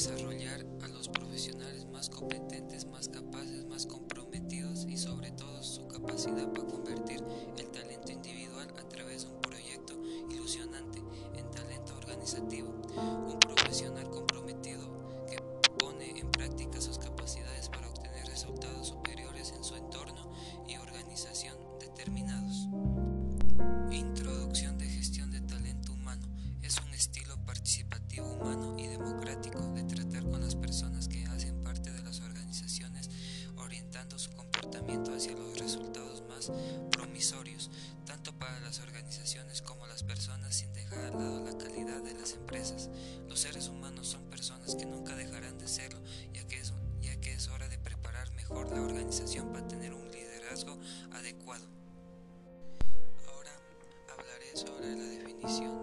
desarrollar a los profesionales más competentes, más capaces, más comprometidos y sobre todo su capacidad para convertir el talento individual a través de un proyecto ilusionante en talento organizativo. Un profesional comprometido que pone en práctica sus capacidades para obtener resultados superiores en su entorno y organización determinados. Introducción de gestión de talento humano es un estilo participativo humano y democrático las personas que hacen parte de las organizaciones orientando su comportamiento hacia los resultados más promisorios, tanto para las organizaciones como las personas sin dejar al lado la calidad de las empresas. Los seres humanos son personas que nunca dejarán de serlo, ya que es, ya que es hora de preparar mejor la organización para tener un liderazgo adecuado. Ahora hablaré sobre la definición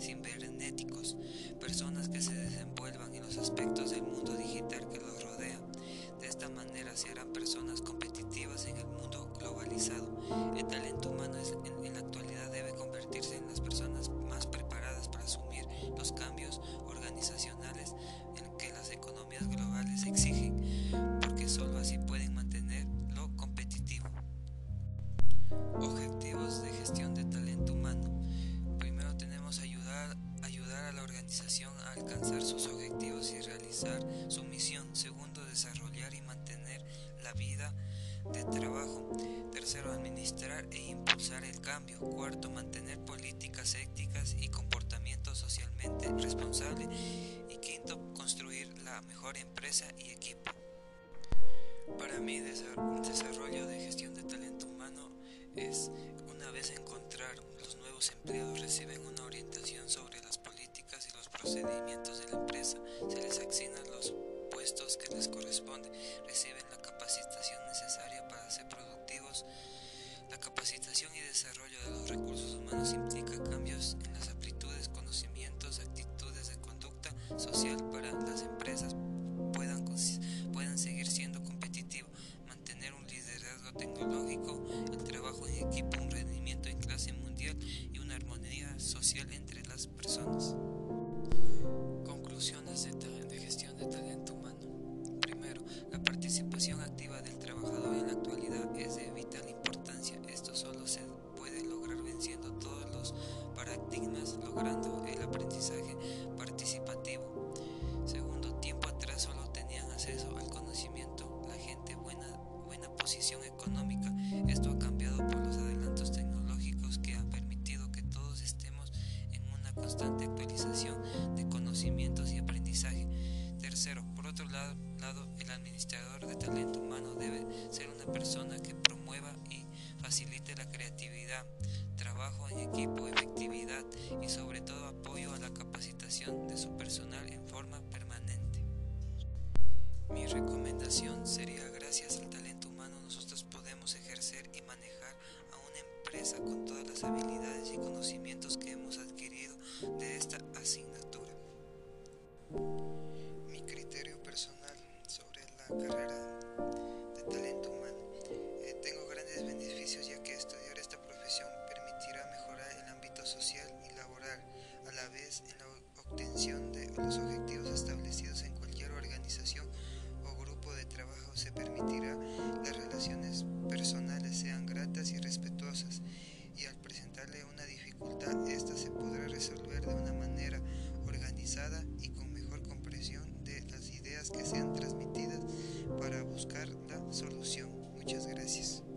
cibernéticos, personas que se desenvuelvan en los aspectos del mundo digital que los rodea. De esta manera se harán personas competitivas en el mundo globalizado. El talento humano es, en, ayudar, ayudar a la organización a alcanzar sus objetivos y realizar su misión. Segundo, desarrollar y mantener la vida de trabajo. Tercero, administrar e impulsar el cambio. Cuarto, mantener políticas éticas y comportamiento socialmente responsable. Y quinto, construir la mejor empresa y equipo. Para mí, desarrollo de gestión de talento humano es una vez encontrar los nuevos empleados se les asignan los puestos que les corresponden, reciben la capacitación necesaria para ser productivos. La capacitación y desarrollo de los recursos humanos implica cambios en las aptitudes, conocimientos, actitudes de conducta social para las empresas puedan, puedan seguir siendo competitivos, mantener un liderazgo tecnológico, el trabajo en equipo, un rendimiento en clase mundial y una armonía social entre las personas. Del trabajador en la actualidad es de vital importancia. Esto solo se puede lograr venciendo todos los paradigmas, logrando el aprendizaje participativo. Segundo, tiempo atrás solo tenían acceso al conocimiento la gente buena, buena posición económica. Esto ha cambiado por los adelantos tecnológicos que han permitido que todos estemos en una constante actualización de conocimientos y aprendizaje. Tercero, por otro lado, lado, el administrador de talento persona que promueva y facilite la creatividad, trabajo en equipo, efectividad y sobre todo apoyo a la capacitación de su personal en forma permanente. Mi recomendación sería gracias al talento humano nosotros podemos ejercer y manejar a una empresa con todas las habilidades y conocimientos que hemos adquirido de esta asignatura. Mi criterio personal sobre la carrera los objetivos establecidos en cualquier organización o grupo de trabajo se permitirá las relaciones personales sean gratas y respetuosas y al presentarle una dificultad esta se podrá resolver de una manera organizada y con mejor comprensión de las ideas que sean transmitidas para buscar la solución. Muchas gracias.